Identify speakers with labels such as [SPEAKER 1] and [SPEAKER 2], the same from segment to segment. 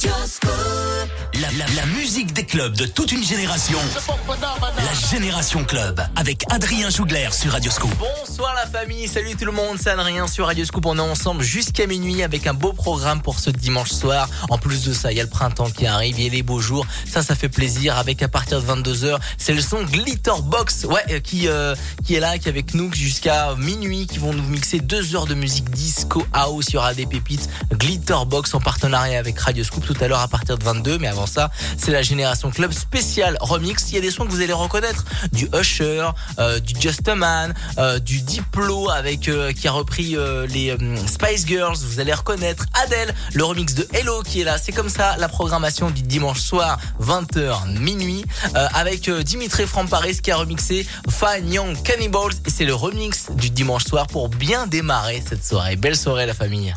[SPEAKER 1] Just. school. La, musique des clubs de toute une génération. La Génération Club avec Adrien Jougler sur Radioscoop.
[SPEAKER 2] Bonsoir la famille, salut tout le monde, c'est Adrien sur Radioscoop. On est ensemble jusqu'à minuit avec un beau programme pour ce dimanche soir. En plus de ça, il y a le printemps qui arrive, il y a les beaux jours. Ça, ça fait plaisir. Avec à partir de 22h, c'est le son Glitterbox, ouais, euh, qui euh, qui est là, qui est avec nous jusqu'à minuit, qui vont nous mixer deux heures de musique disco house. Il y aura des pépites Glitterbox en partenariat avec Radioscoop tout à l'heure à partir de 22. Mais avant ça, c'est la Génération Club spécial remix. Il y a des sons que vous allez reconnaître. Du Usher, euh, du Just a Man, euh, du Diplo avec euh, qui a repris les Spice Girls. Vous allez reconnaître Adele, le remix de Hello qui est là. C'est comme ça la programmation du dimanche soir 20h minuit avec Dimitri From Paris qui a remixé Fine Young Cannibals et c'est le remix du dimanche soir pour bien démarrer cette soirée. Belle soirée la famille.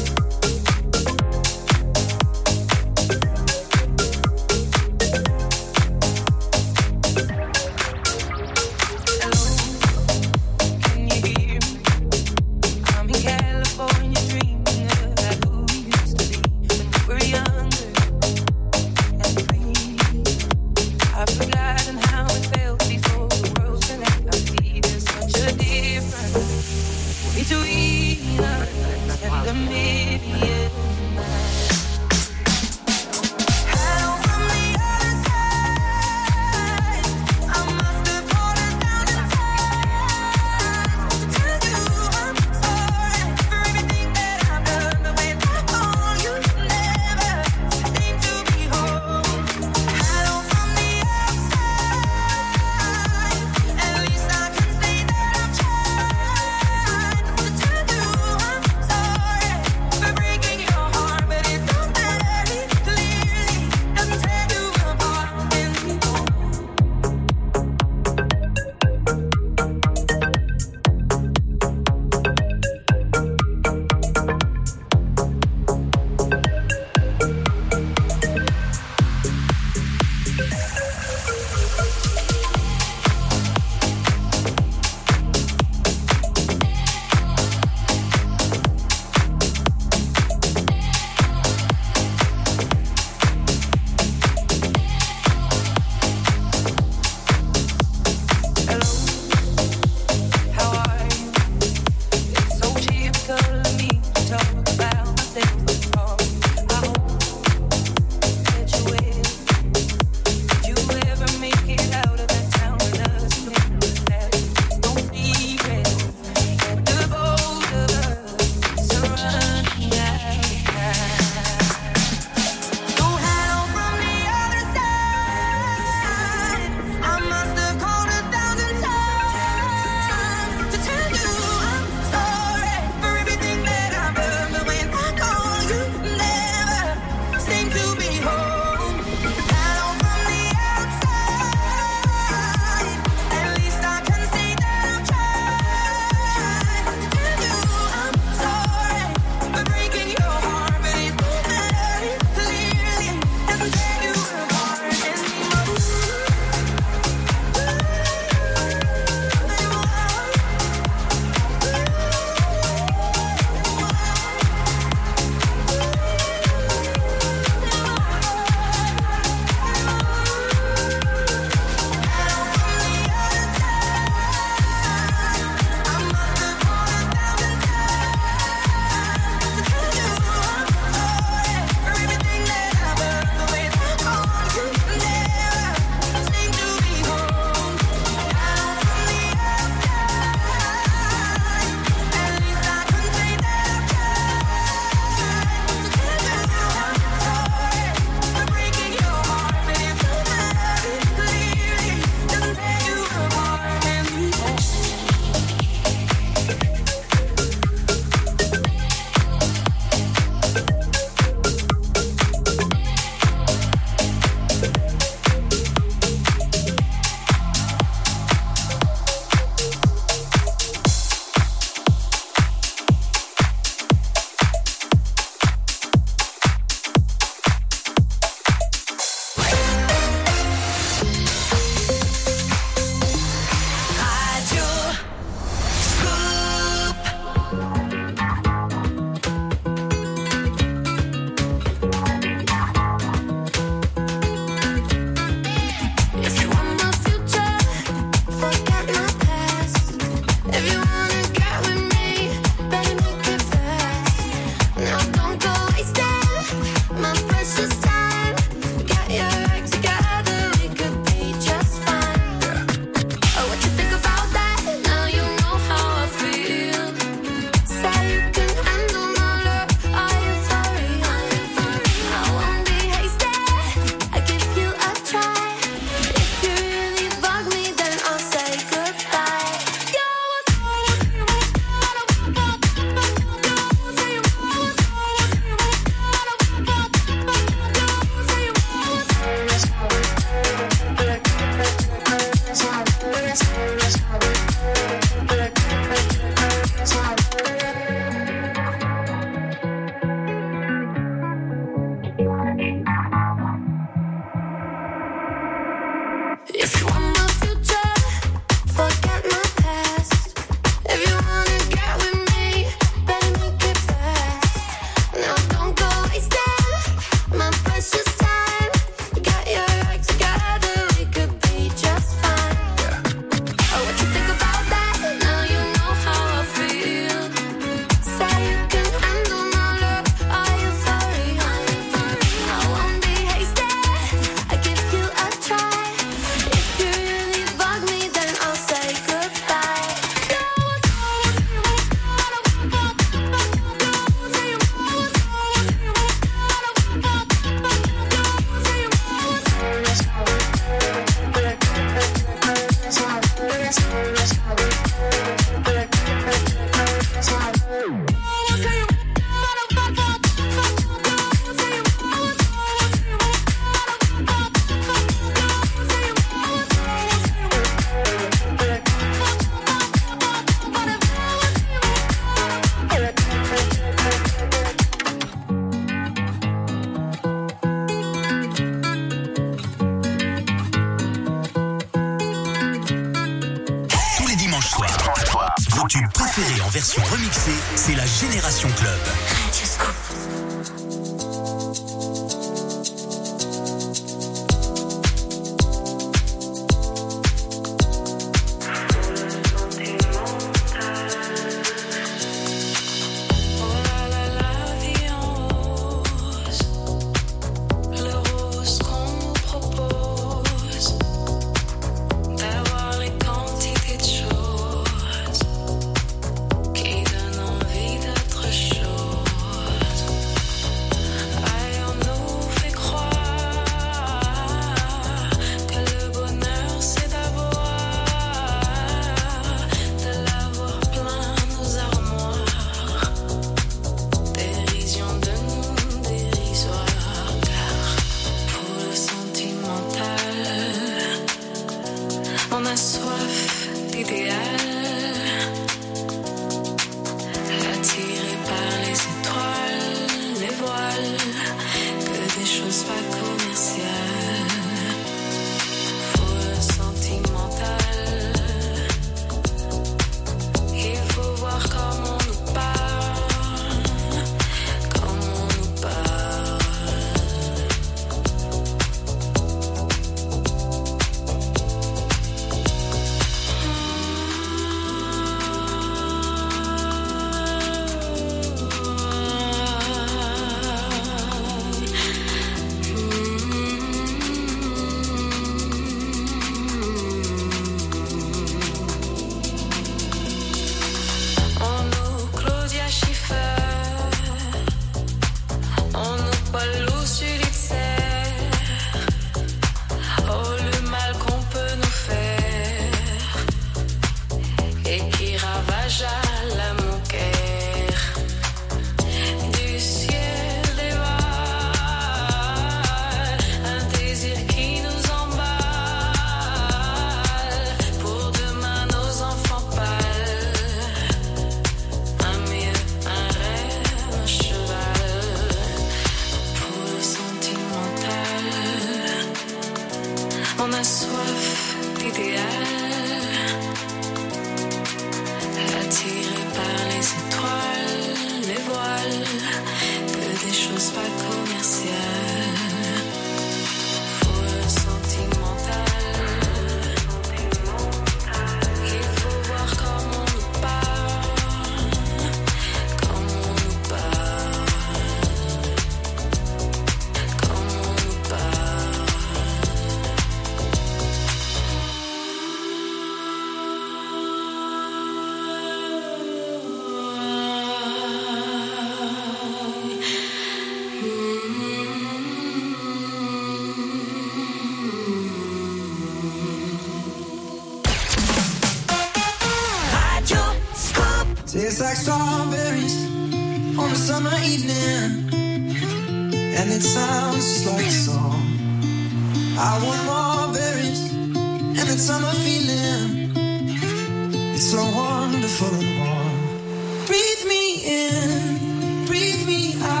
[SPEAKER 3] are wonderful and warm. Breathe me in, breathe me
[SPEAKER 4] out.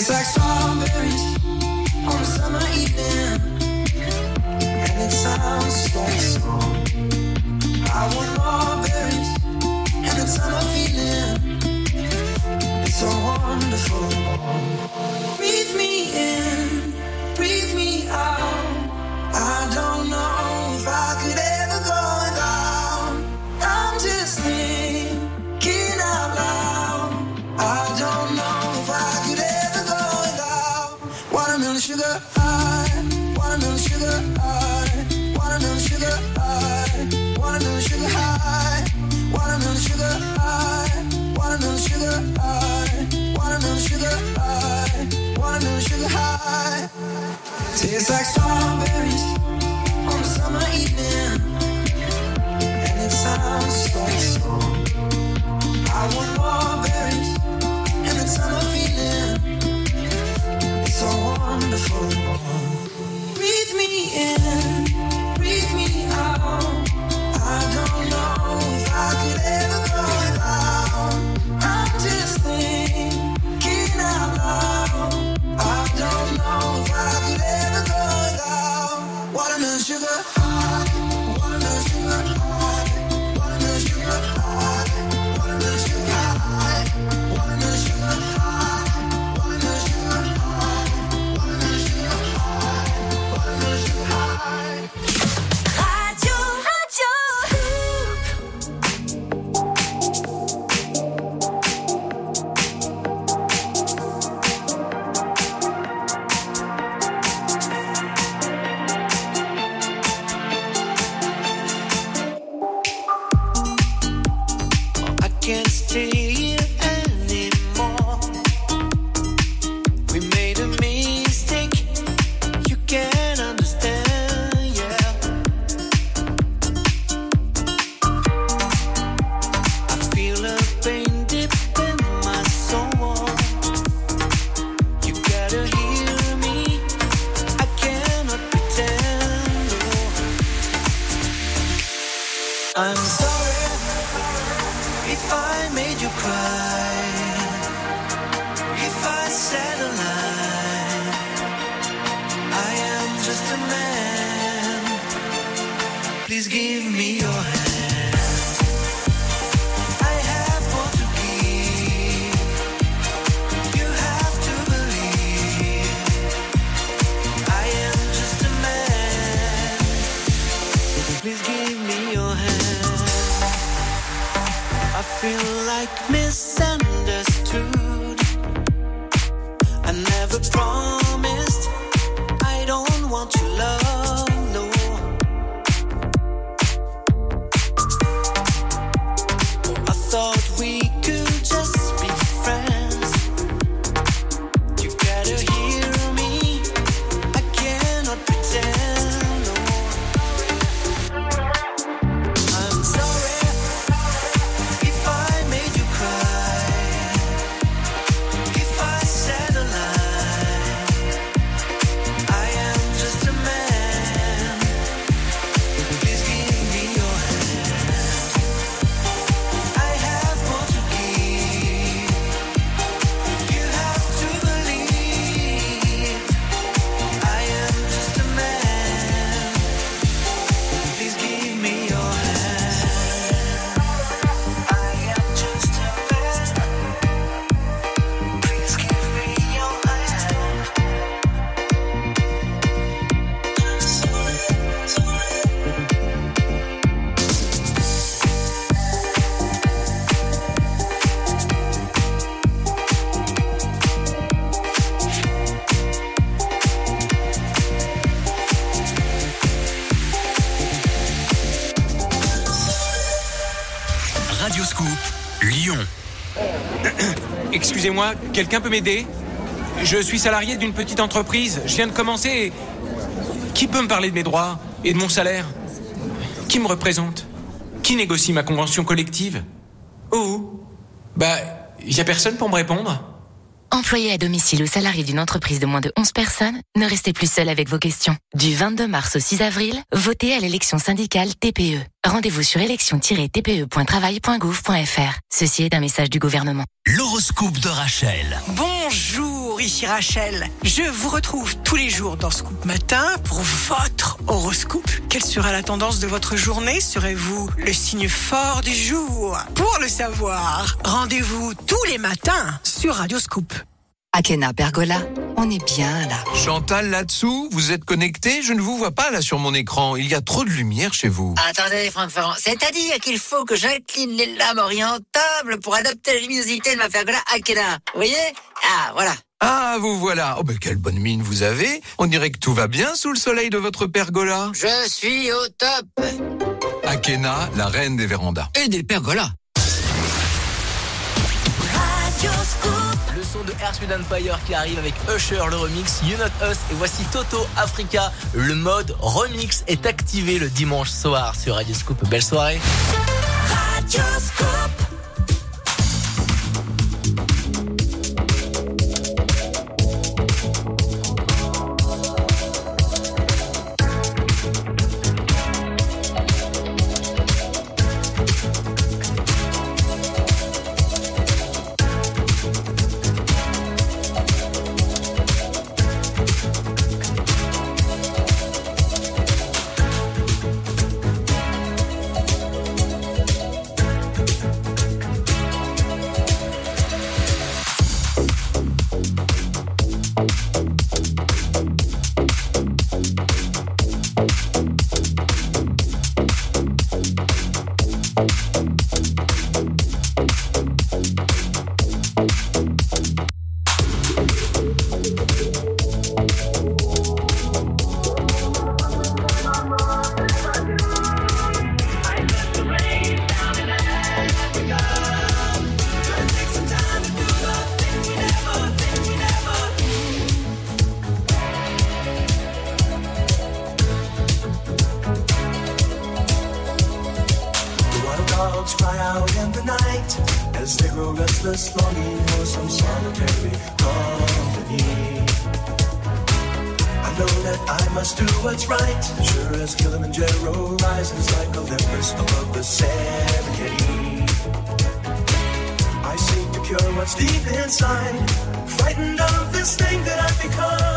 [SPEAKER 3] It's like strawberries on a summer evening. And it sounds. I want more berries and summer feeling. It's so wonderful. Breathe me in, breathe me out. It's like strawberries on a summer evening, and it sounds. I want more berries and the summer feeling. It's wonderful. Breathe me in.
[SPEAKER 4] Quelqu'un peut m'aider Je suis salarié d'une petite entreprise. Je viens de commencer. Qui peut me parler de mes droits et de mon salaire Qui me représente Qui négocie ma convention collective Oh Bah, il y a personne pour me répondre.
[SPEAKER 5] Employé à domicile ou salarié d'une entreprise de moins de 11 personnes, ne restez plus seul avec vos questions. Du 22 mars au 6 avril, votez à l'élection syndicale TPE. Rendez-vous sur élection-tpe.travail.gouv.fr. Ceci est un message du gouvernement.
[SPEAKER 1] L'horoscope de Rachel.
[SPEAKER 6] Bonjour, ici Rachel. Je vous retrouve tous les jours dans Scoop Matin pour votre horoscope. Quelle sera la tendance de votre journée? Serez-vous le signe fort du jour? Pour le savoir, rendez-vous tous les matins sur Radio Scoop.
[SPEAKER 7] Akena Pergola, on est bien là.
[SPEAKER 8] Chantal, là-dessous, vous êtes connecté Je ne vous vois pas là sur mon écran. Il y a trop de lumière chez vous.
[SPEAKER 9] Attendez, Franck Ferrand. C'est-à-dire qu'il faut que j'incline les lames orientables pour adapter la luminosité de ma pergola Akena. Vous voyez? Ah, voilà.
[SPEAKER 8] Ah, vous voilà. Oh, ben, quelle bonne mine vous avez. On dirait que tout va bien sous le soleil de votre pergola.
[SPEAKER 9] Je suis au top.
[SPEAKER 8] Akena, la reine des vérandas.
[SPEAKER 9] Et des pergolas.
[SPEAKER 2] Le son de Earth, Wind Fire qui arrive avec Usher, le remix, You Not Us et voici Toto Africa. Le mode remix est activé le dimanche soir sur Radio Scoop. Belle soirée. Radio Scoop.
[SPEAKER 4] Rises like Olympus above the Serengeti. I seek to cure what's deep inside, frightened of this thing that I've become.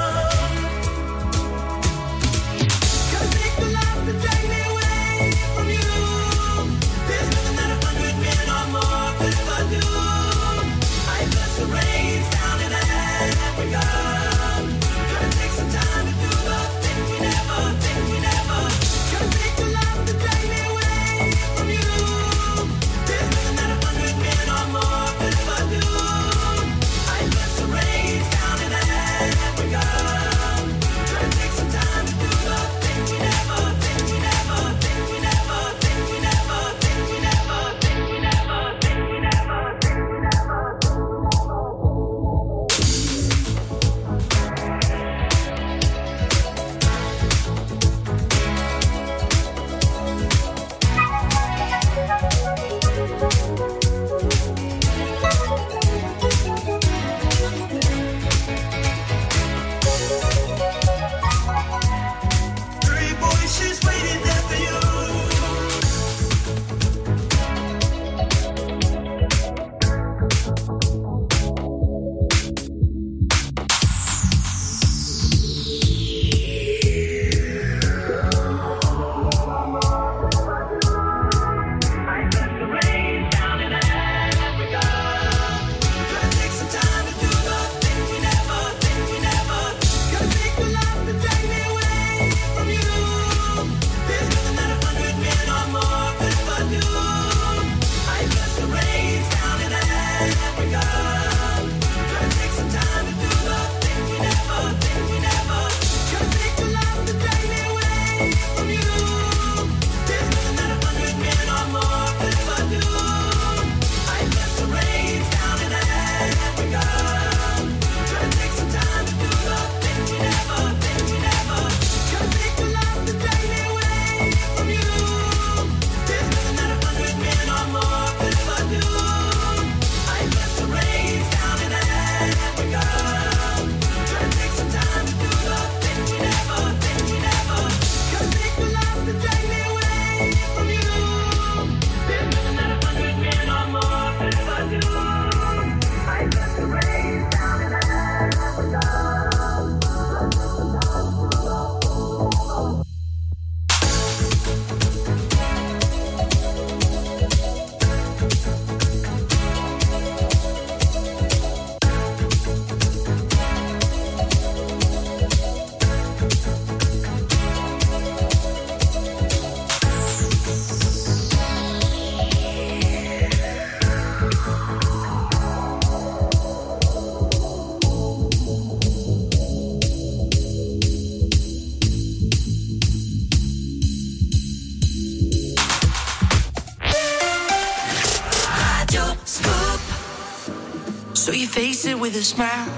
[SPEAKER 10] So you face it with a smile.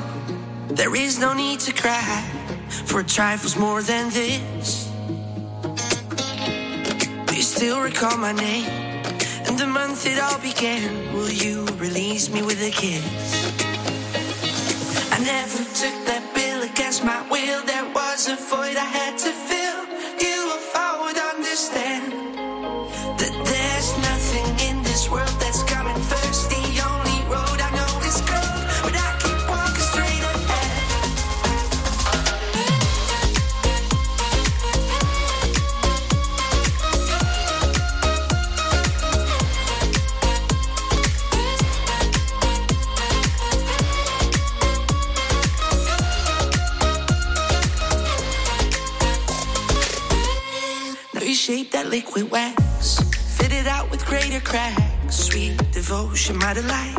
[SPEAKER 10] There is no need to cry for trifles more than this. Do you still recall my name and the month it all began? Will you release me with a kiss? I never took that bill against my will. There was a void I had to fill. Liquid wax, fit it out with greater cracks. Sweet devotion, my delight.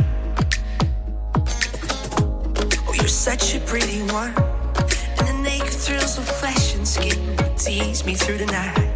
[SPEAKER 10] Oh, you're such a pretty one, and the naked thrills of flesh and skin tease me through the night.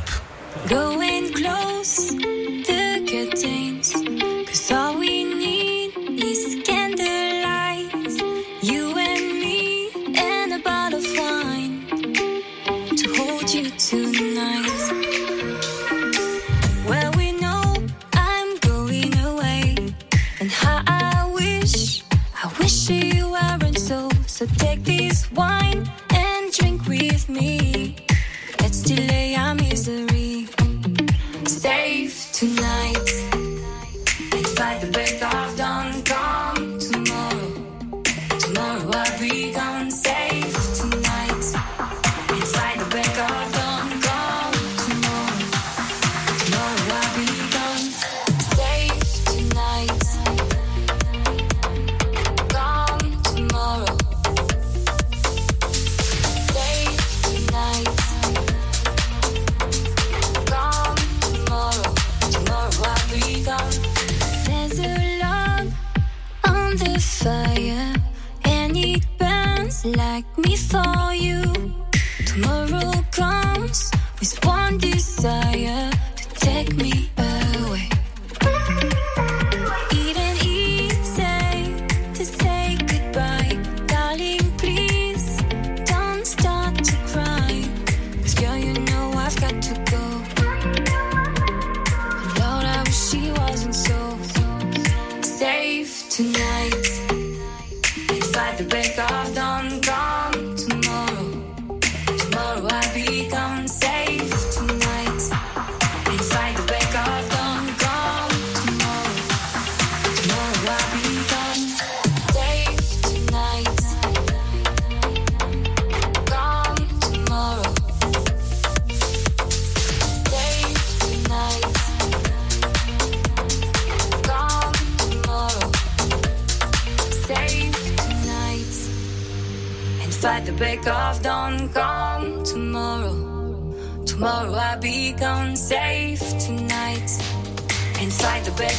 [SPEAKER 11] Like me for you.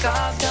[SPEAKER 1] scars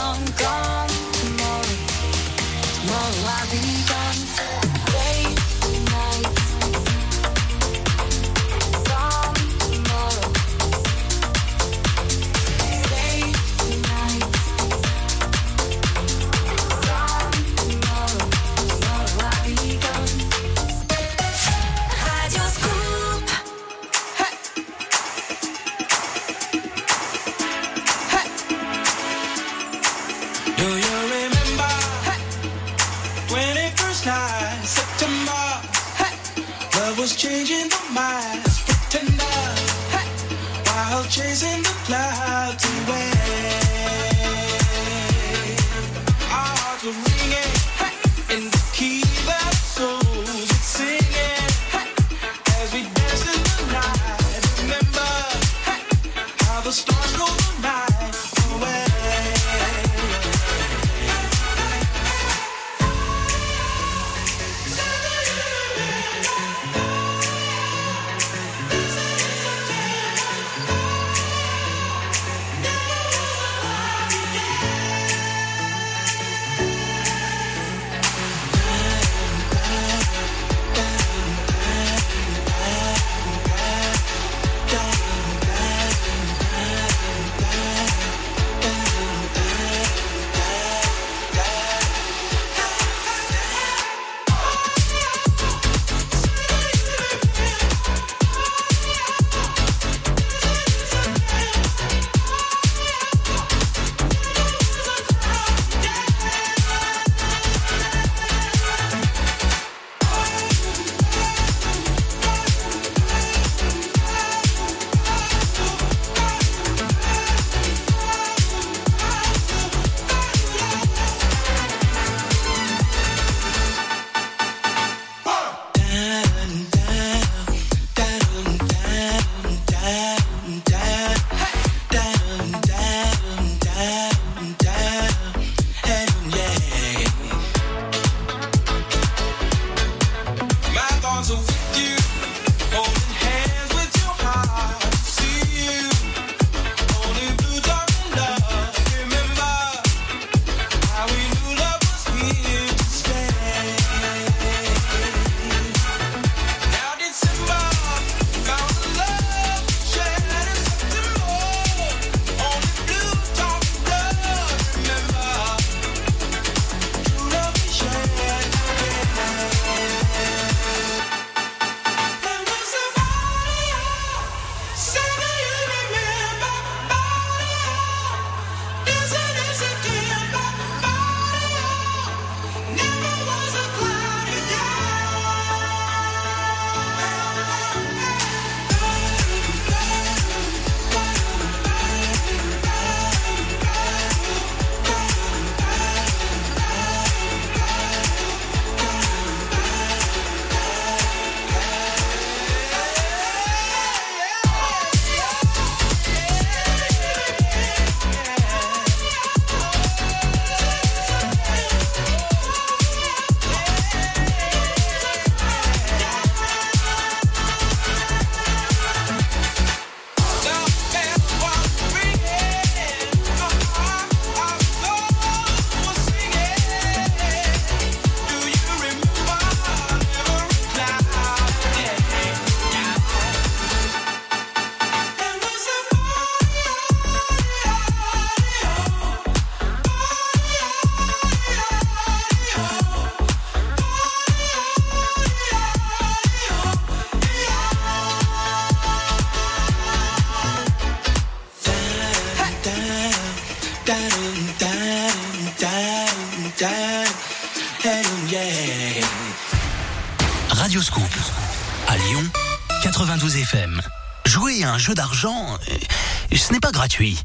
[SPEAKER 1] gratuit.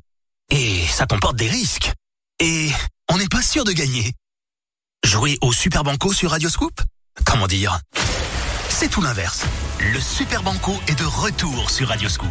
[SPEAKER 1] Et ça comporte des risques. Et on n'est pas sûr de gagner. Jouer au Super Banco sur Radio Scoop? Comment dire? C'est tout l'inverse. Le Super Banco est de retour sur Radio Scoop.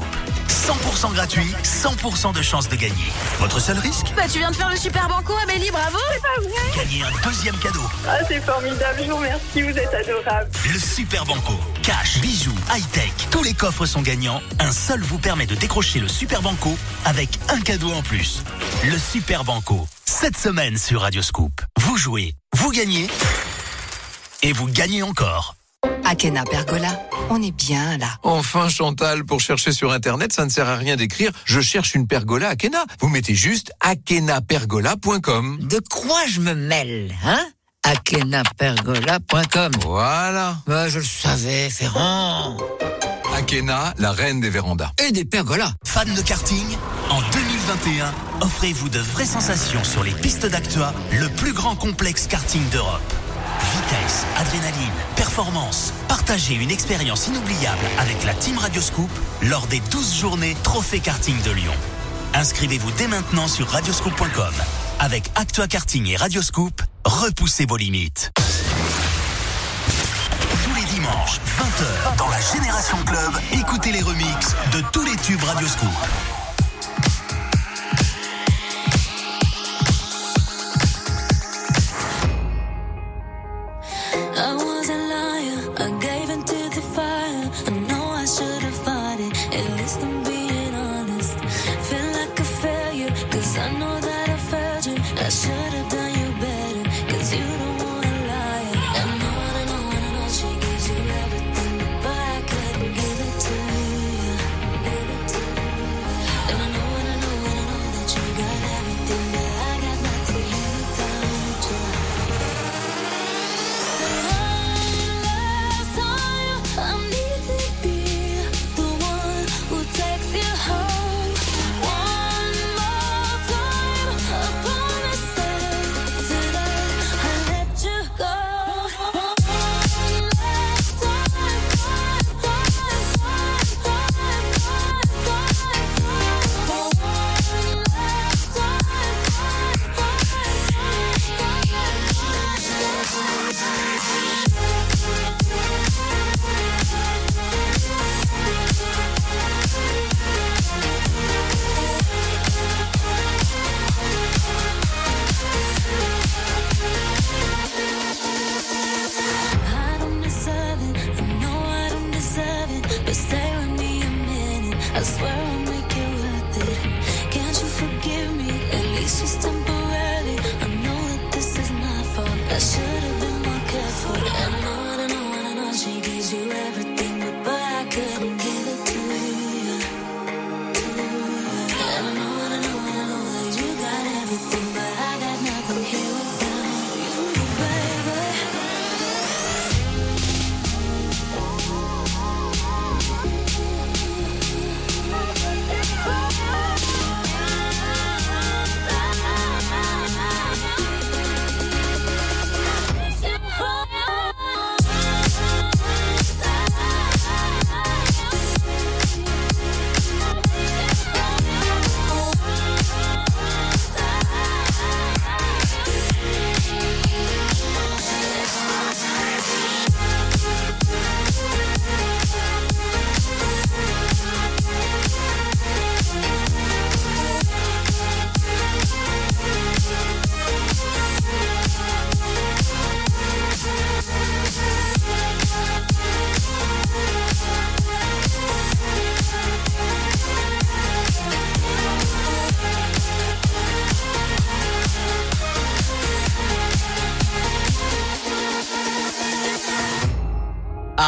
[SPEAKER 1] 100% gratuit, 100% de chances de gagner. Votre seul risque?
[SPEAKER 12] Bah tu viens de faire le super banco Amélie, bravo C'est pas vrai
[SPEAKER 1] Gagner un deuxième cadeau.
[SPEAKER 12] Ah c'est formidable, je vous remercie, vous êtes adorable.
[SPEAKER 1] Le Super Banco. Cash, bijoux, high-tech, tous les coffres sont gagnants. Un seul vous permet de décrocher le Super Banco avec un cadeau en plus. Le Super Banco. Cette semaine sur Radio Scoop. Vous jouez, vous gagnez et vous gagnez encore.
[SPEAKER 7] Akena Pergola, on est bien là.
[SPEAKER 8] Enfin, Chantal, pour chercher sur Internet, ça ne sert à rien d'écrire « Je cherche une pergola Akena ». Vous mettez juste akenapergola.com.
[SPEAKER 9] De quoi je me mêle, hein? akenapergola.com
[SPEAKER 8] Voilà.
[SPEAKER 9] Bah, je le savais, Ferrand.
[SPEAKER 8] Akena, la reine des vérandas.
[SPEAKER 9] Et des pergolas.
[SPEAKER 1] Fan de karting En 2021, offrez-vous de vraies sensations sur les pistes d'Actua, le plus grand complexe karting d'Europe. Vitesse, adrénaline, performance. Partagez une expérience inoubliable avec la Team Radioscoop lors des 12 journées Trophée Karting de Lyon. Inscrivez-vous dès maintenant sur radioscoop.com. Avec Actua Karting et Radioscoop, repoussez vos limites. Tous les dimanches, 20h, dans la Génération Club, écoutez les remixes de tous les tubes Radioscoop.
[SPEAKER 11] I. I should have done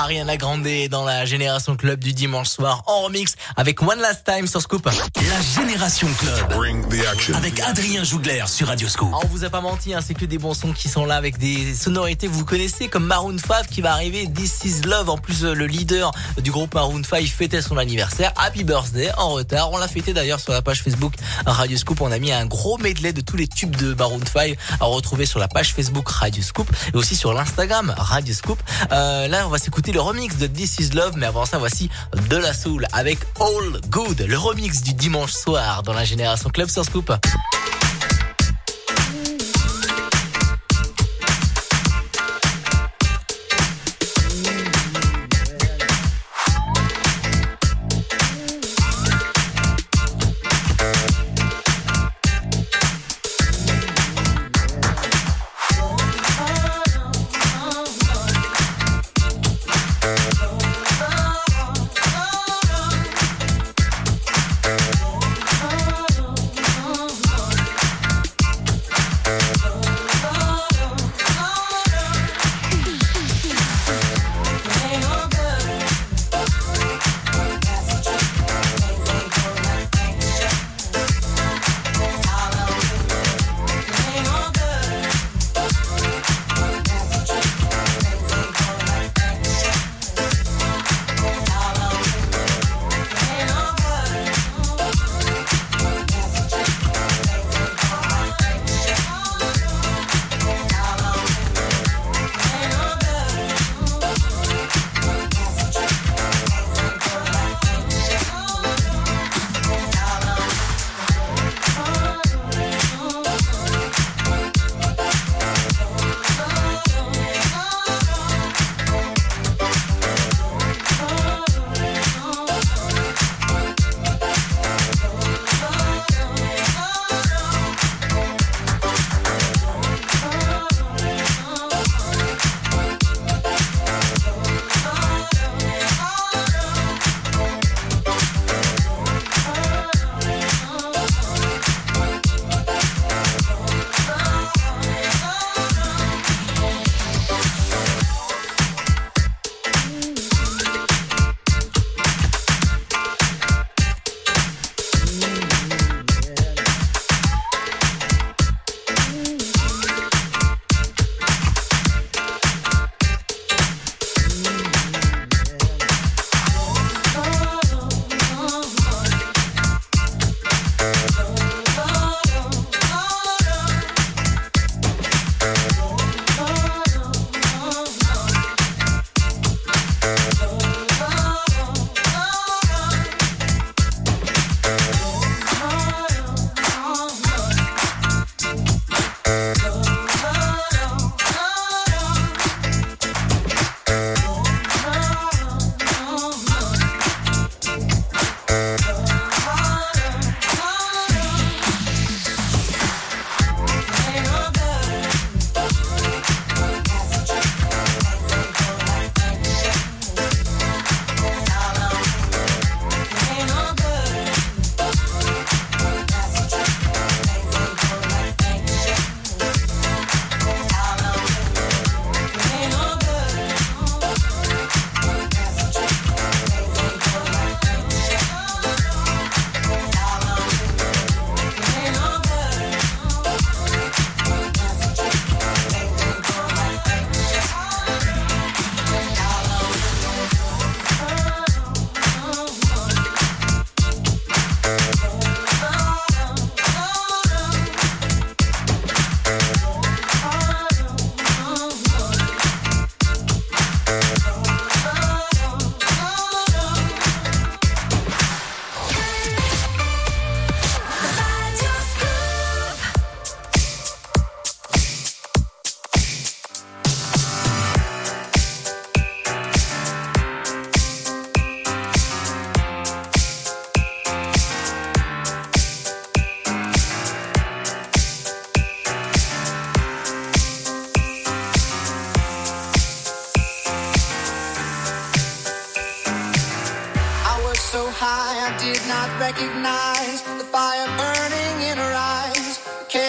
[SPEAKER 2] Ariana Grande dans la Génération Club du dimanche soir en remix avec One Last Time sur Scoop.
[SPEAKER 1] La Génération Club. Avec Adrien Jougler sur Radio Scoop.
[SPEAKER 2] Ah, on vous a pas menti, hein, c'est que des bons sons qui sont là avec des sonorités que vous connaissez comme Maroon 5 qui va arriver This Is Love. En plus, euh, le leader du groupe Maroon 5 fêtait son anniversaire. Happy birthday en retard. On l'a fêté d'ailleurs sur la page Facebook Radio Scoop. On a mis un gros medley de tous les tubes de Maroon 5 à retrouver sur la page Facebook Radio Scoop et aussi sur l'Instagram Radio Scoop. Euh, là, on va s'écouter le remix de This Is Love, mais avant ça, voici de la soul avec All Good, le remix du dimanche soir dans la Génération Club sur Scoop.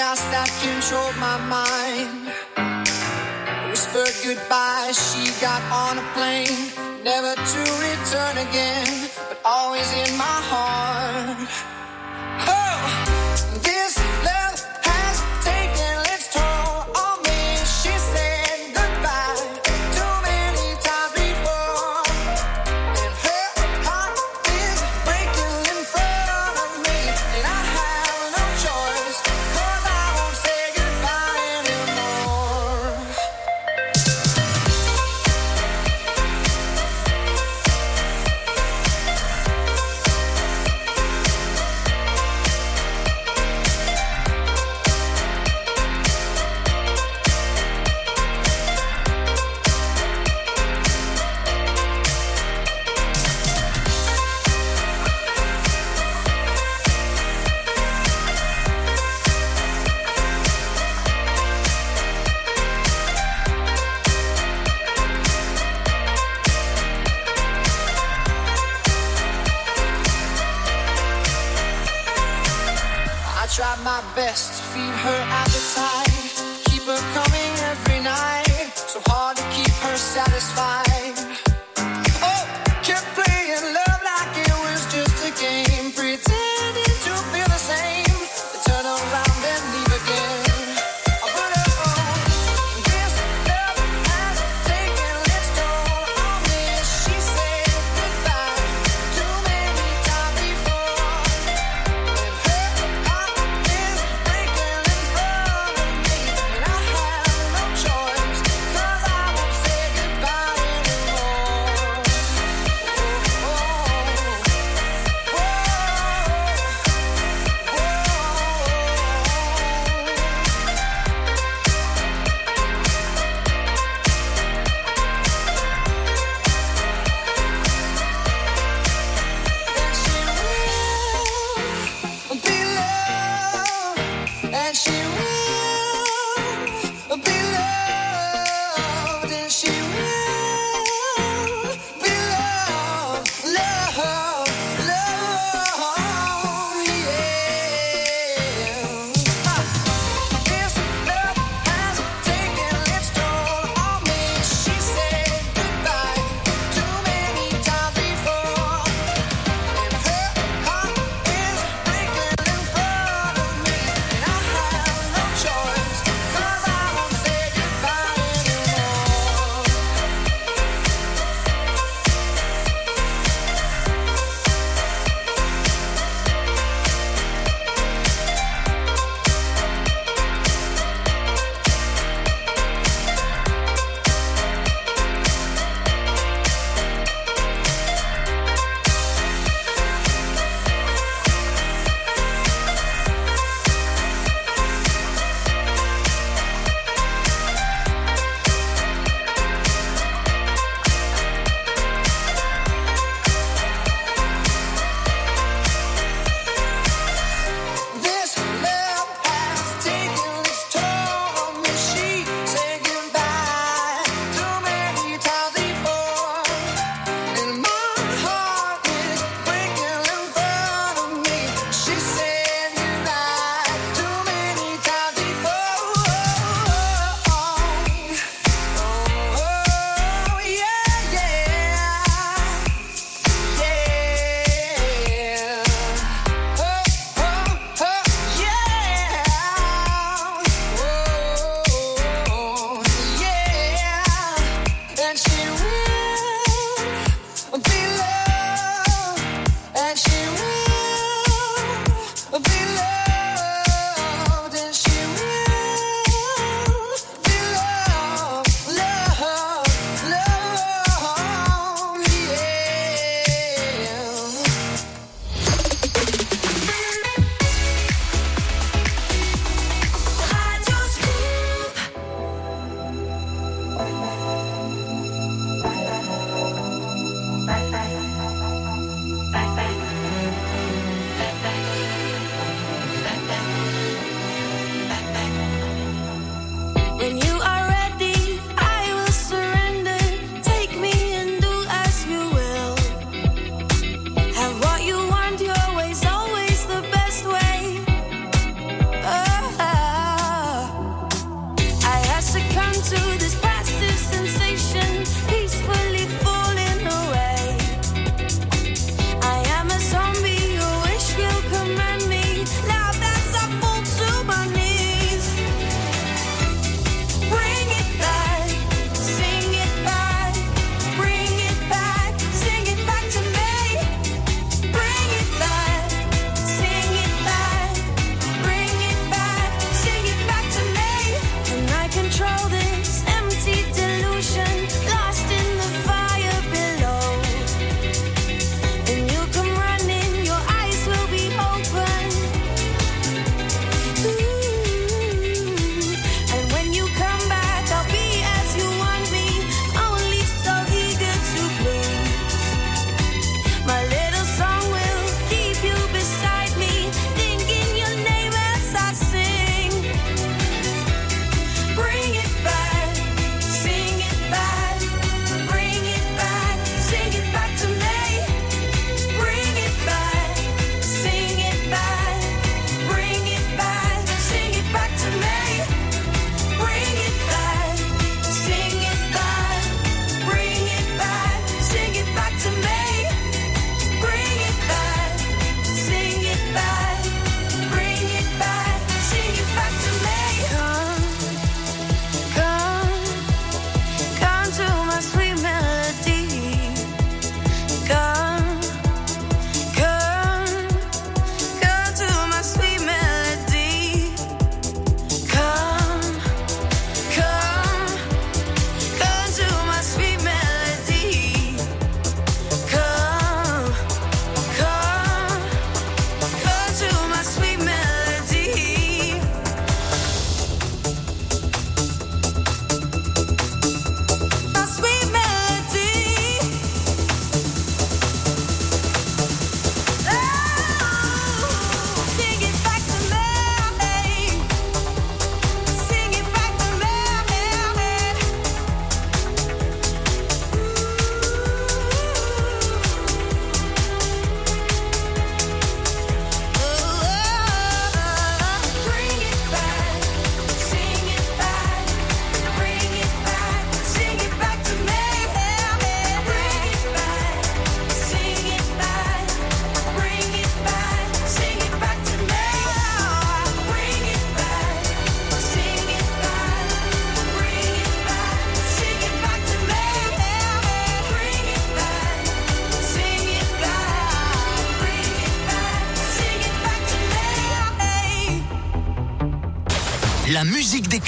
[SPEAKER 3] Chaos that controlled my mind. Whispered goodbye, she got on a plane, never to return again, but always in my heart.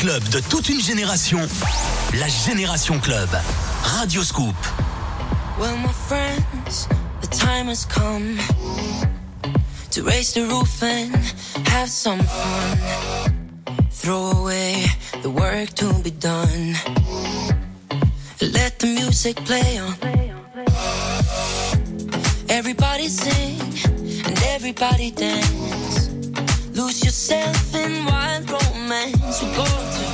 [SPEAKER 13] club de toute une génération, la Génération Club. Radio Scoop.
[SPEAKER 11] Well, my friends, the time has come to raise the roof and have some fun. Throw away the work to be done. Let the music play on. Everybody sing and everybody dance. Lose yourself in wild romance.
[SPEAKER 13] main supporte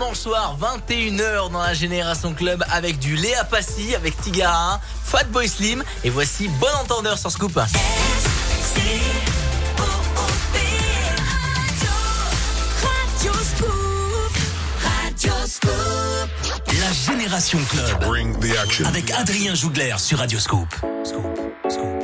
[SPEAKER 2] dimanche soir 21h dans la Génération Club avec du Léa Passy, avec Tigara, Fatboy Slim et voici Bon Entendeur sur Scoop.
[SPEAKER 13] La Génération Club avec Adrien Jougler sur Radioscoop. Scoop.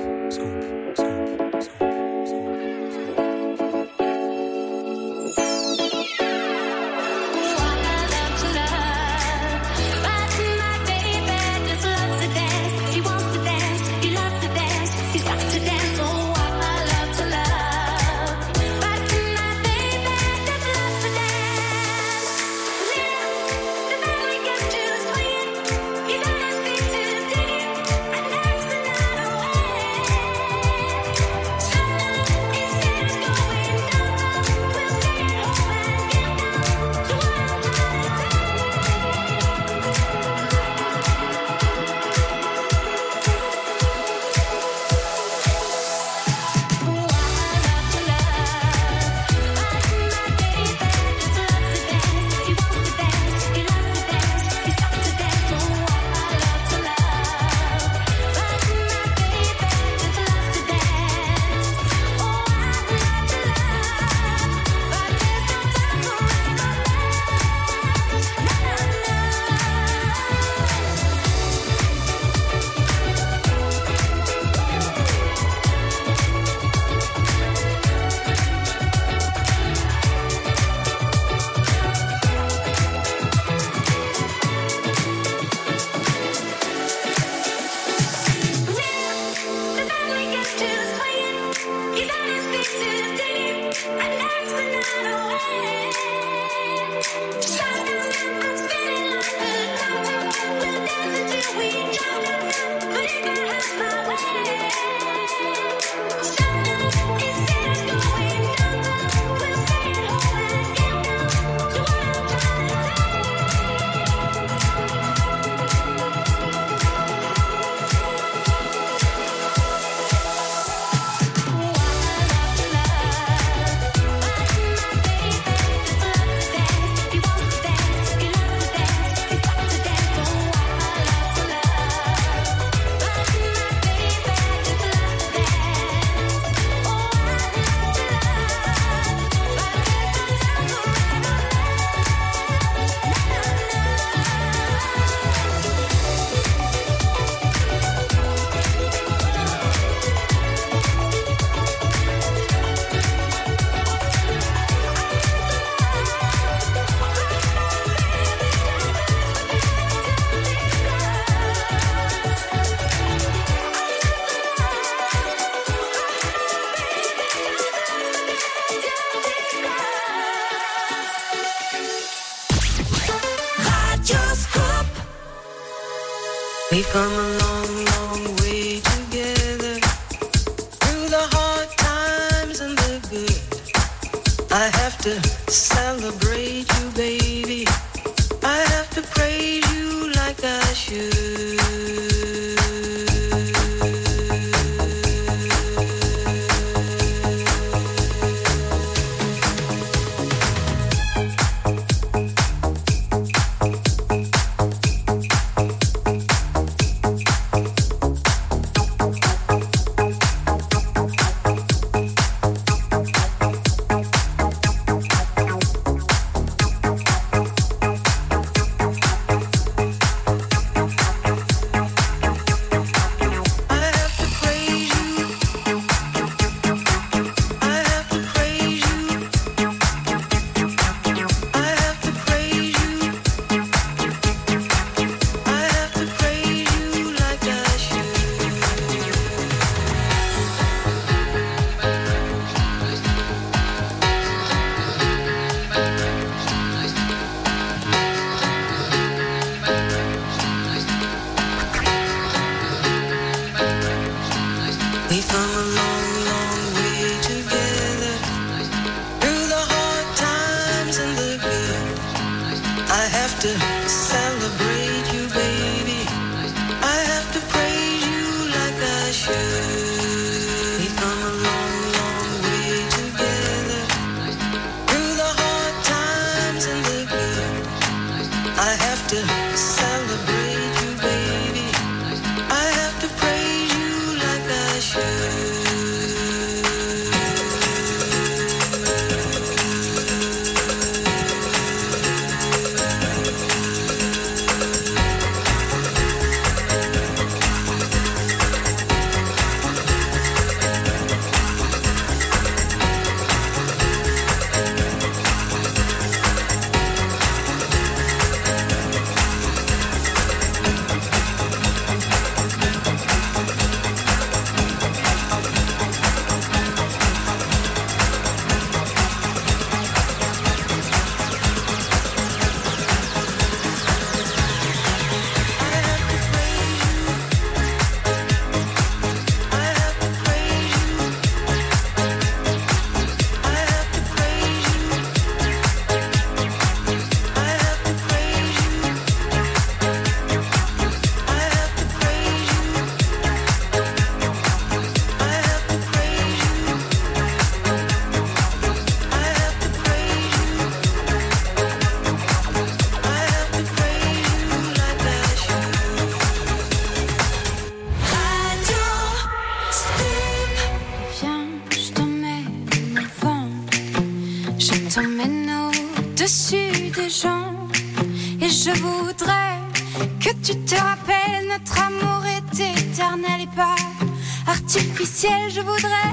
[SPEAKER 13] Je voudrais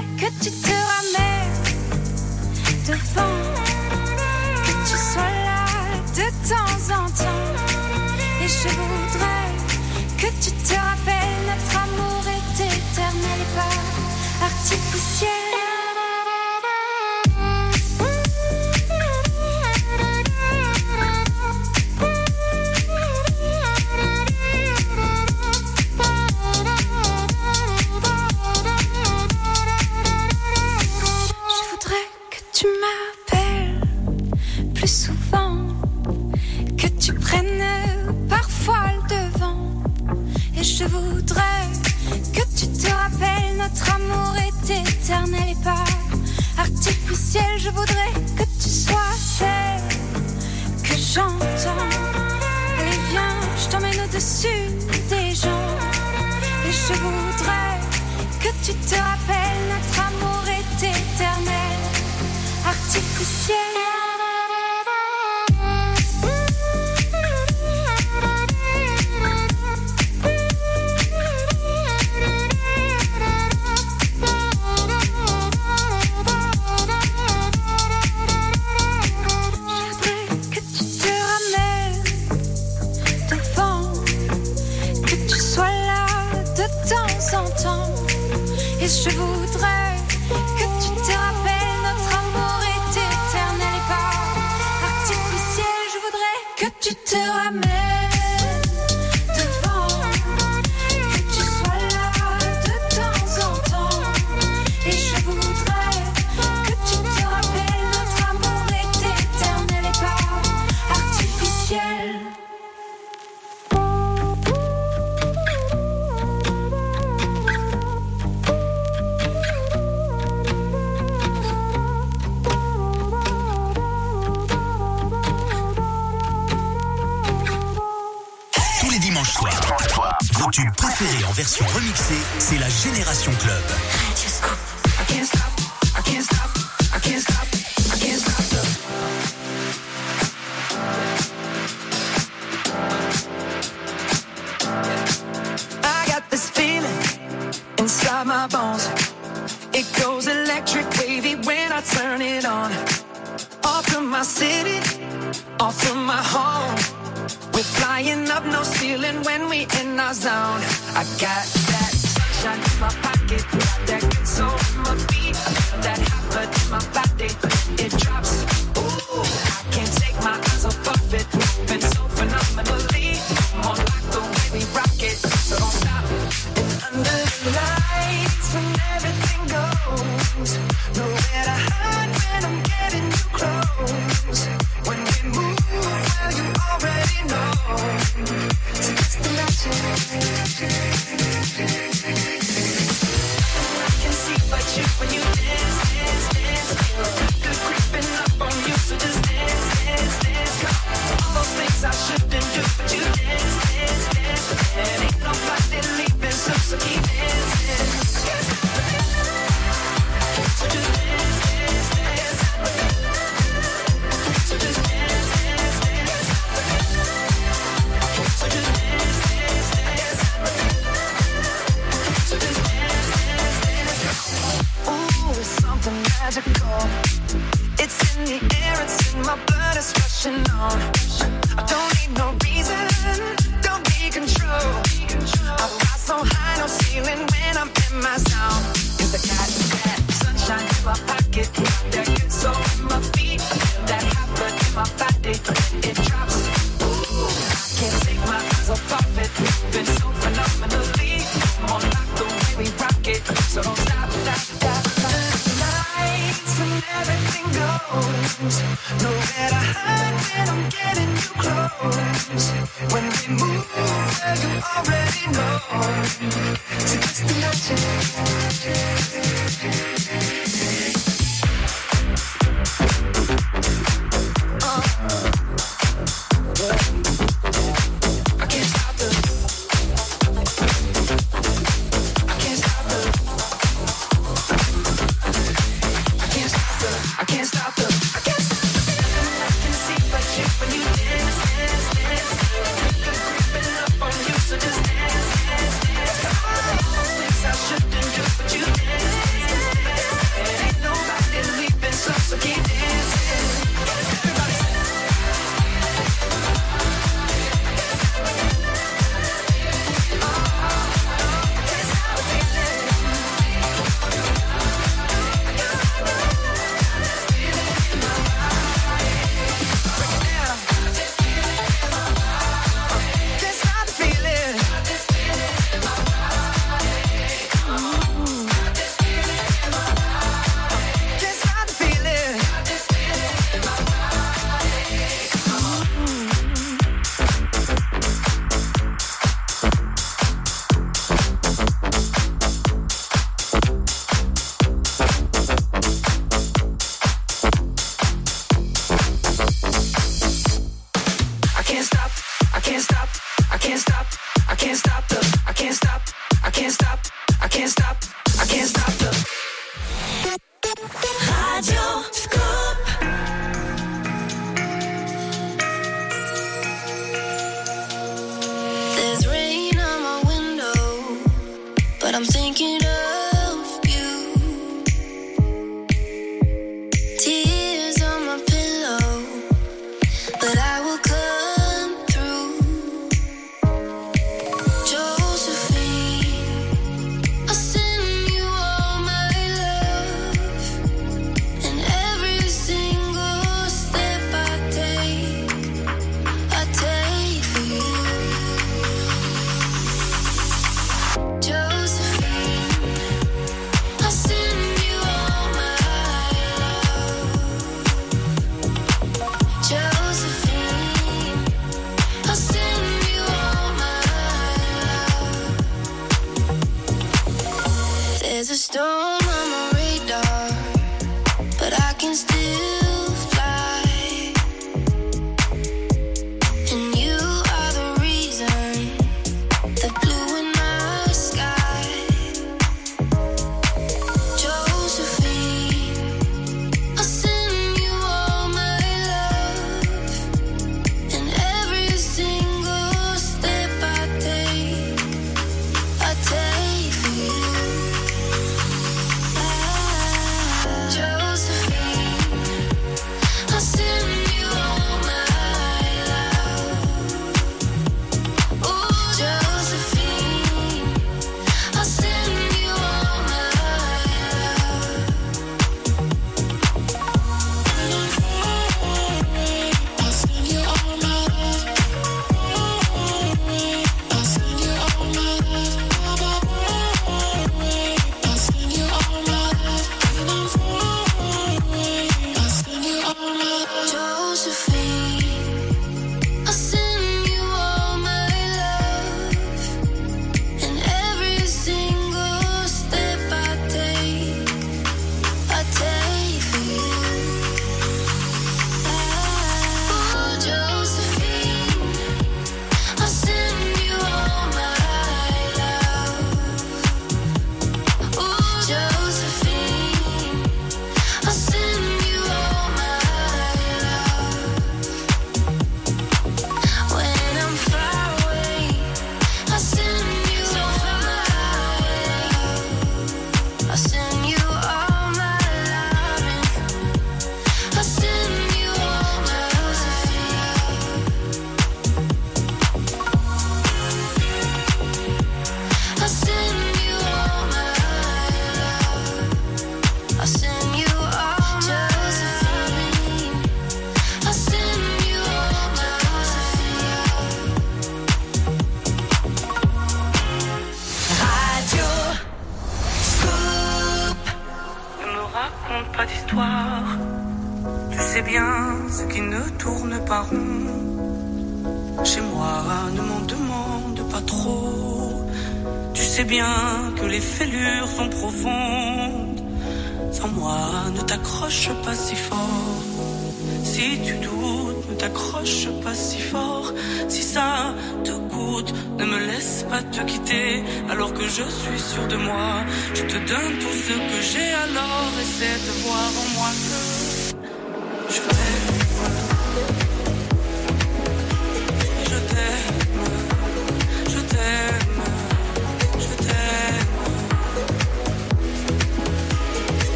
[SPEAKER 13] voudrais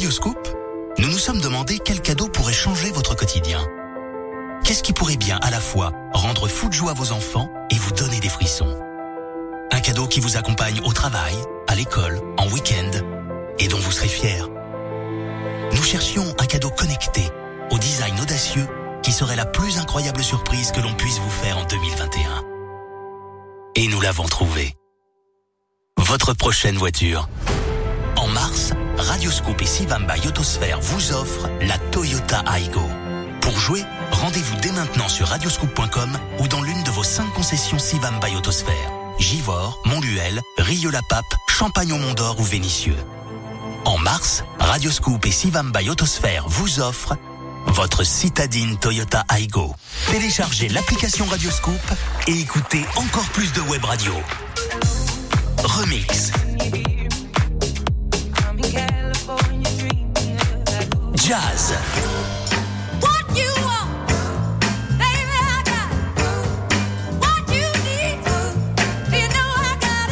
[SPEAKER 1] Nous nous sommes demandé quel cadeau pourrait changer votre quotidien. Qu'est-ce qui pourrait bien à la fois rendre fou de joie vos enfants et vous donner des frissons? Un cadeau qui vous accompagne au travail, à l'école, en week-end et dont vous serez fier. Nous cherchions un cadeau connecté, au design audacieux, qui serait la plus incroyable surprise que l'on puisse vous faire en 2021. Et nous l'avons trouvé. Votre prochaine voiture. Radioscoop et Sivamba Yotosphère vous offrent la Toyota Aygo. Pour jouer, rendez-vous dès maintenant sur radioscoop.com ou dans l'une de vos cinq concessions Sivamba Yotosphère. Givors, Montluel, Rieux-la-Pape, Champagne-au-Mont-d'Or ou Vénissieux. En mars, Radioscoop et Sivamba Yotosphère vous offrent votre citadine Toyota Aygo. Téléchargez l'application Radioscoop et écoutez encore plus de web radio. Remix. Jazz.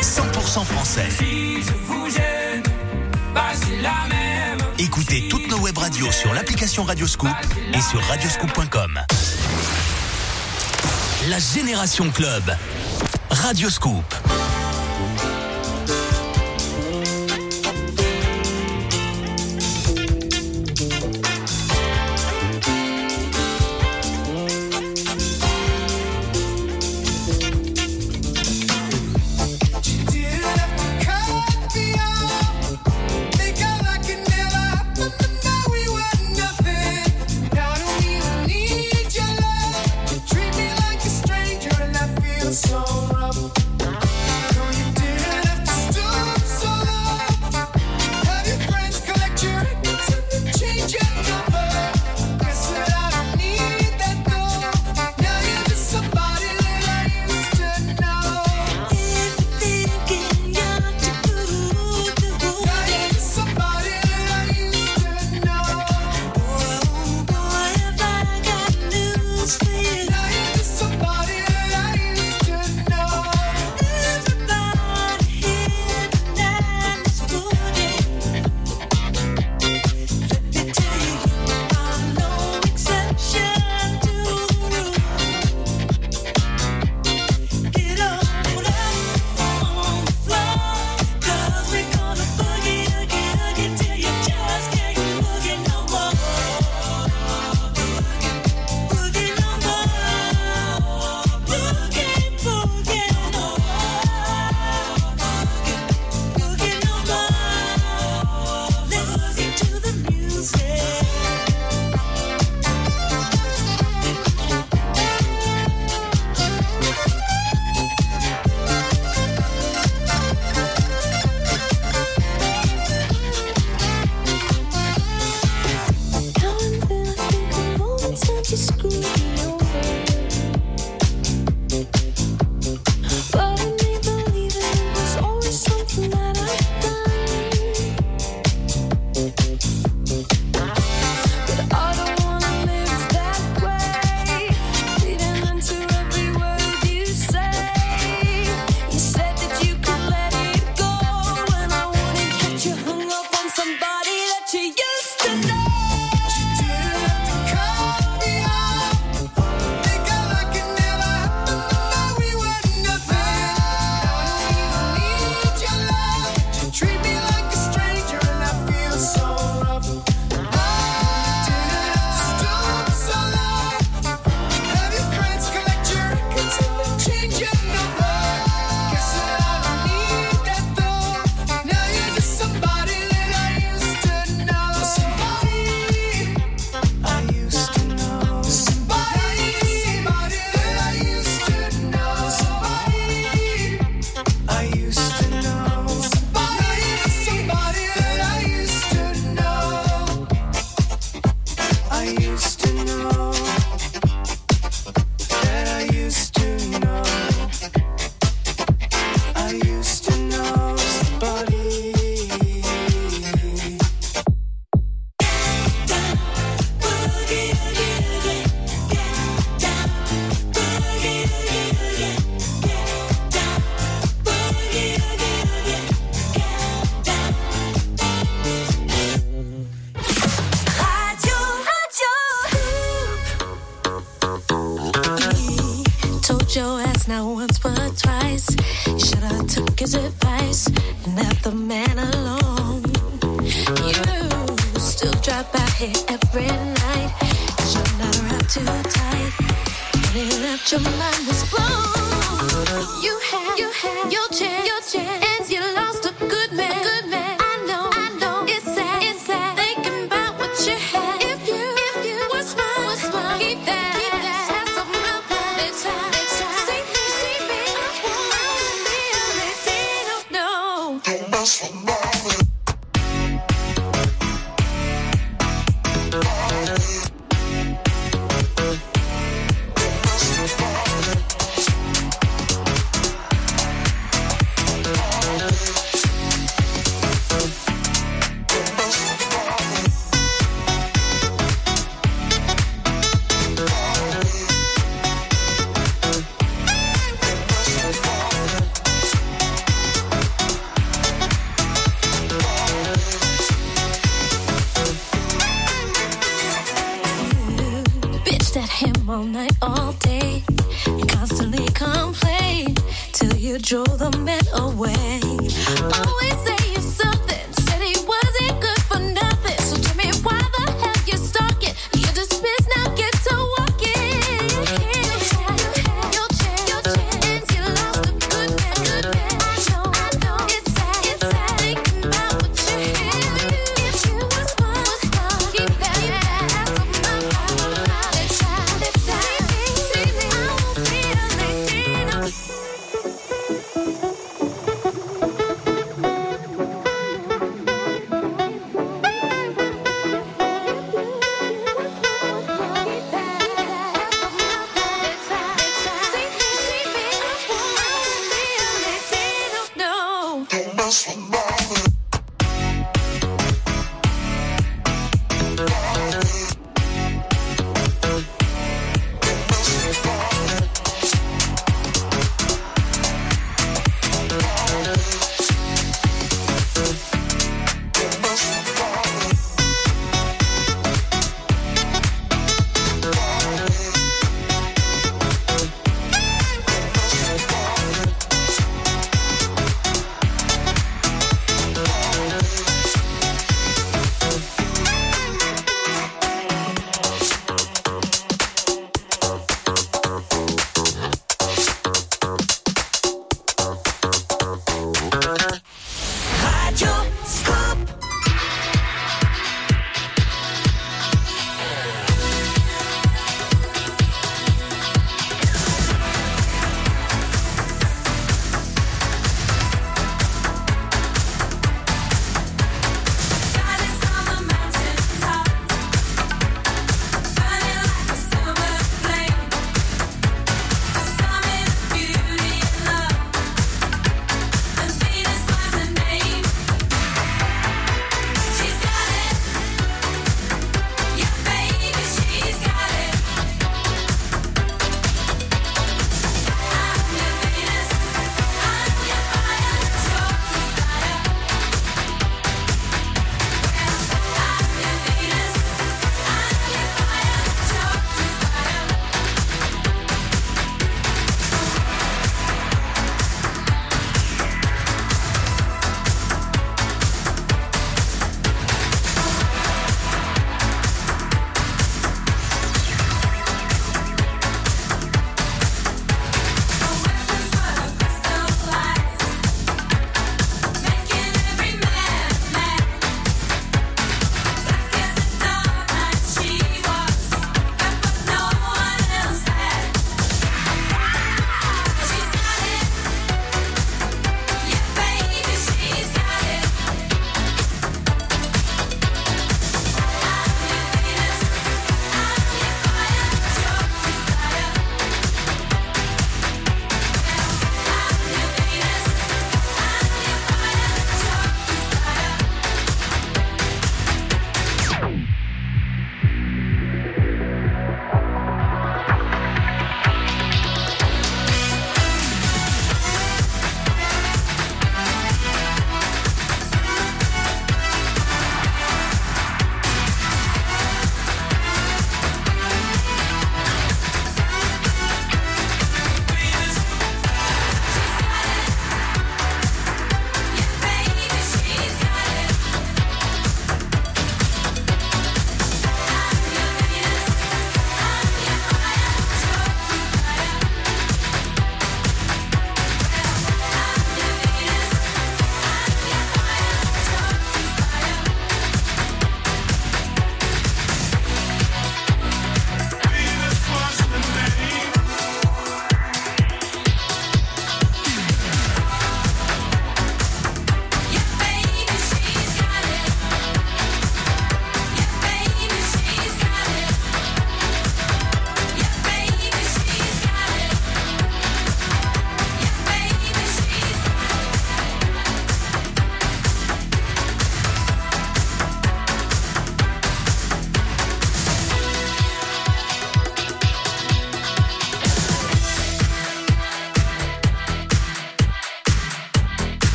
[SPEAKER 1] 100% français.
[SPEAKER 14] Si je vous gêne, bah c'est la même.
[SPEAKER 1] Écoutez toutes nos web radios sur l'application Radioscoop et sur radioscoop.com. La Génération Club. Radioscoop.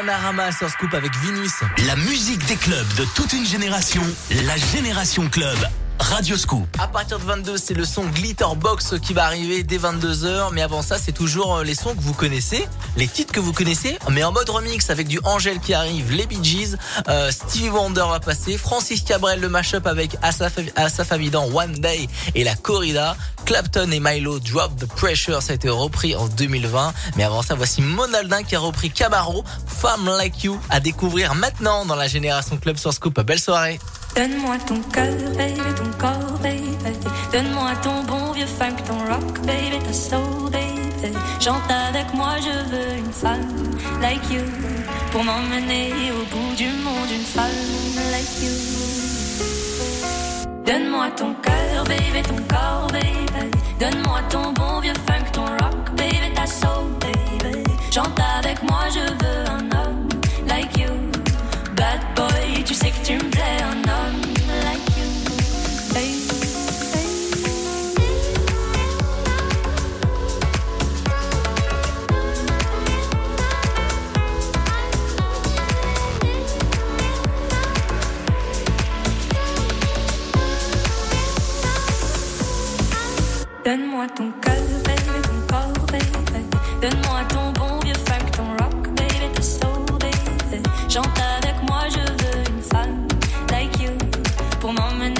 [SPEAKER 2] Bananarama sur Scoop avec Vinus.
[SPEAKER 1] La musique des clubs de toute une génération, la Génération Club. Radio Scoop.
[SPEAKER 2] À partir de 22, c'est le son Glitterbox qui va arriver dès 22h. Mais avant ça, c'est toujours euh, les sons que vous connaissez, les titres que vous connaissez, mais en mode remix avec du Angèle qui arrive, les Bee Gees, euh, Stevie Wonder va passer, Francis Cabrel le mashup avec Asaf, One Day et la corrida, Clapton et Milo Drop the Pressure, ça a été repris en 2020. Mais avant ça, voici Monaldin qui a repris Camaro, Femme Like You, à découvrir maintenant dans la Génération Club sur Scoop. Belle soirée.
[SPEAKER 11] Donne-moi ton cœur, baby, ton corps, baby. Donne-moi ton bon vieux funk, ton rock, baby, ta soul, baby. Chante avec moi, je veux une femme like you. Pour m'emmener au bout du monde, une femme like you. Donne-moi ton cœur, baby, ton corps, baby. Donne-moi ton bon vieux funk, ton rock, baby, ta soul, baby. Chante avec moi, je veux un homme like you. Bad boy, tu sais que tu me plais, un homme like you. Donne-moi ton cœur, baby, ton corps. Donne-moi ton bon Chante avec moi, je veux une femme like you. Pour m'emmener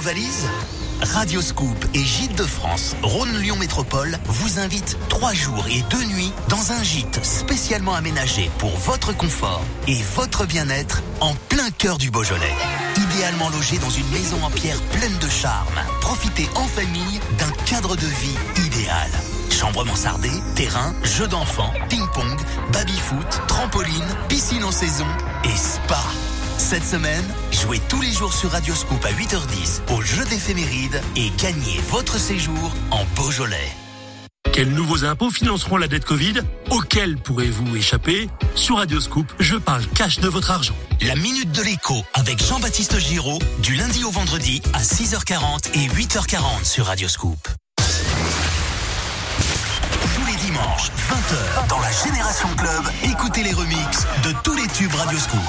[SPEAKER 1] Vos valises Radio Scoop et Gîtes de France, Rhône-Lyon Métropole vous invitent trois jours et deux nuits dans un gîte spécialement aménagé pour votre confort et votre bien-être en plein cœur du Beaujolais. Idéalement logé dans une maison en pierre pleine de charme, profitez en famille d'un cadre de vie idéal. Chambre mansardée, terrain, jeux d'enfants, ping-pong, baby-foot, trampoline, piscine en saison et spa. Cette semaine, jouez tous les jours sur Radio Scoop à 8h10 au jeu d'éphéméride et gagnez votre séjour en Beaujolais. Quels nouveaux impôts financeront la dette Covid Auxquels pourrez-vous échapper Sur Radioscoop, je parle cash de votre argent.
[SPEAKER 15] La Minute de l'écho avec Jean-Baptiste Giraud du lundi au vendredi à 6h40 et 8h40 sur Radioscoop. Tous les dimanches, 20h, dans la Génération Club, écoutez les remixes de tous les tubes Radioscoop.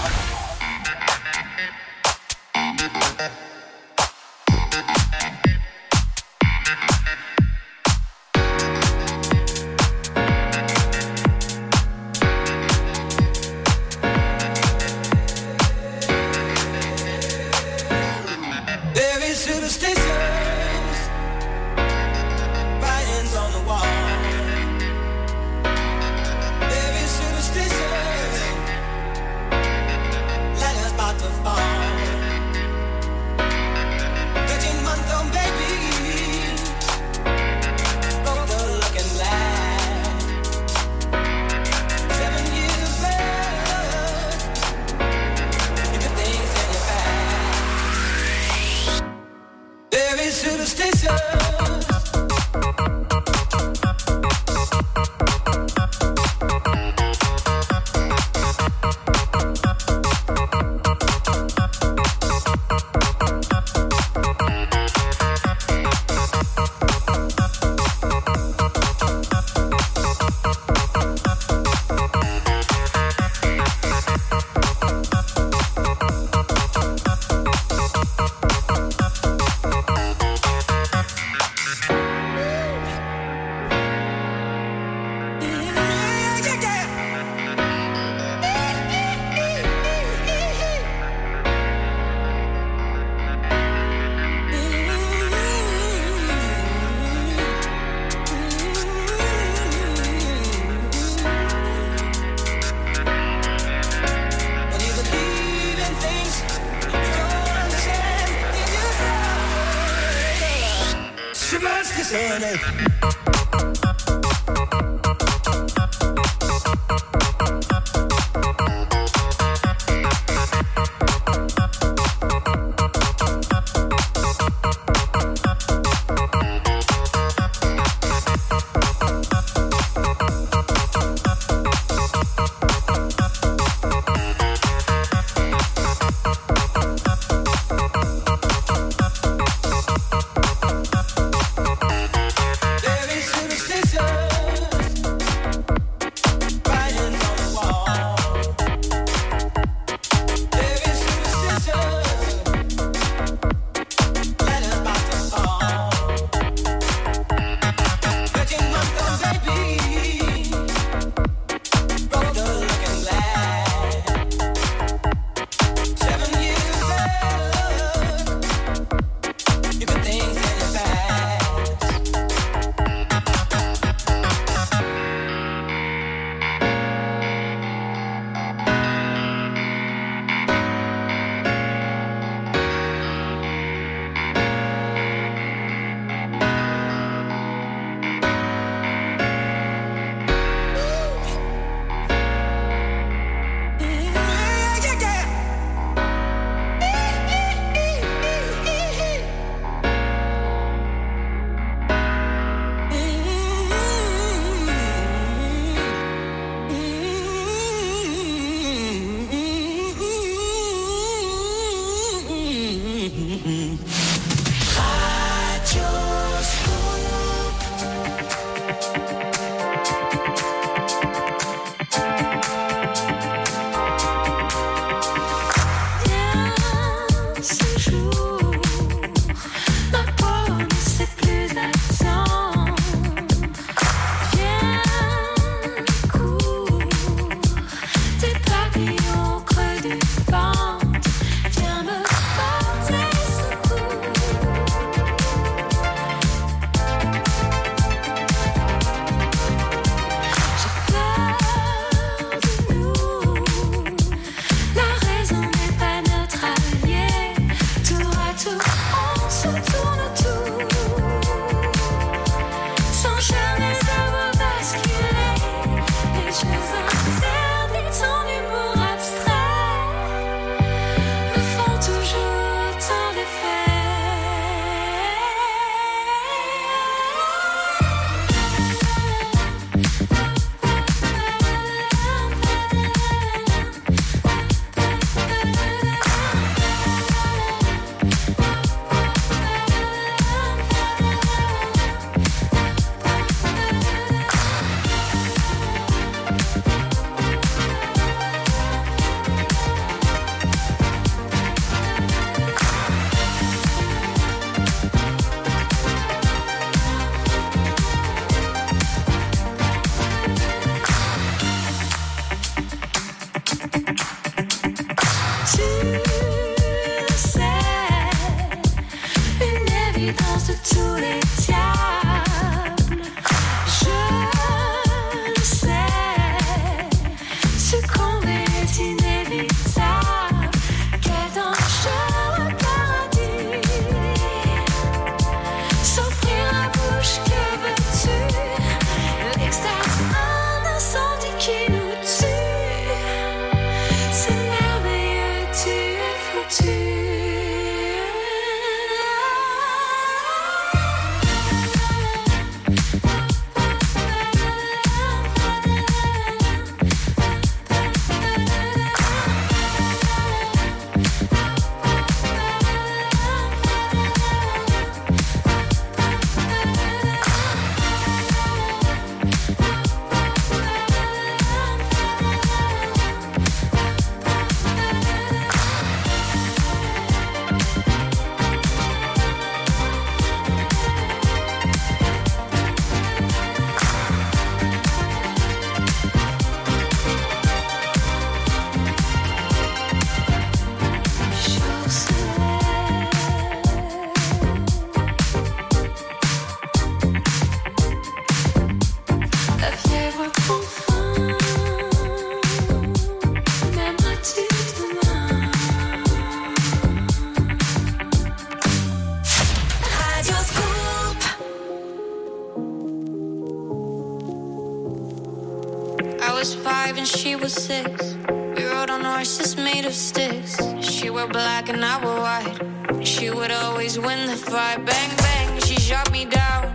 [SPEAKER 16] Six. We rode on horses made of sticks. She wore black and I wore white. She would always win the fight. Bang, bang, she shot me down.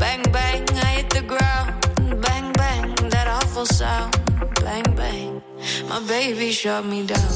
[SPEAKER 16] Bang, bang, I hit the ground. Bang, bang, that awful sound. Bang, bang, my baby shot me down.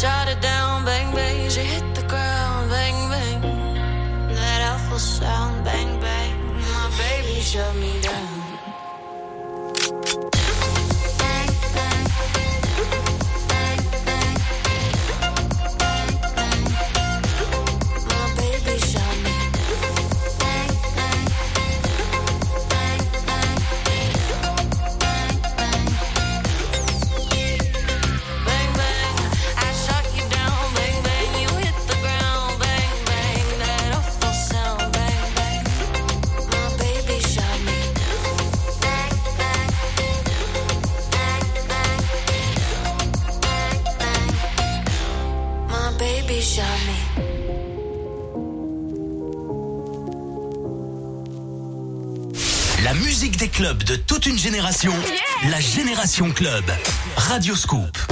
[SPEAKER 16] shot it down. Bang, bang. She hit the ground. Bang, bang. That awful sound. Bang, bang. My baby shut me
[SPEAKER 1] une génération. La Génération Club. Radio Scoop.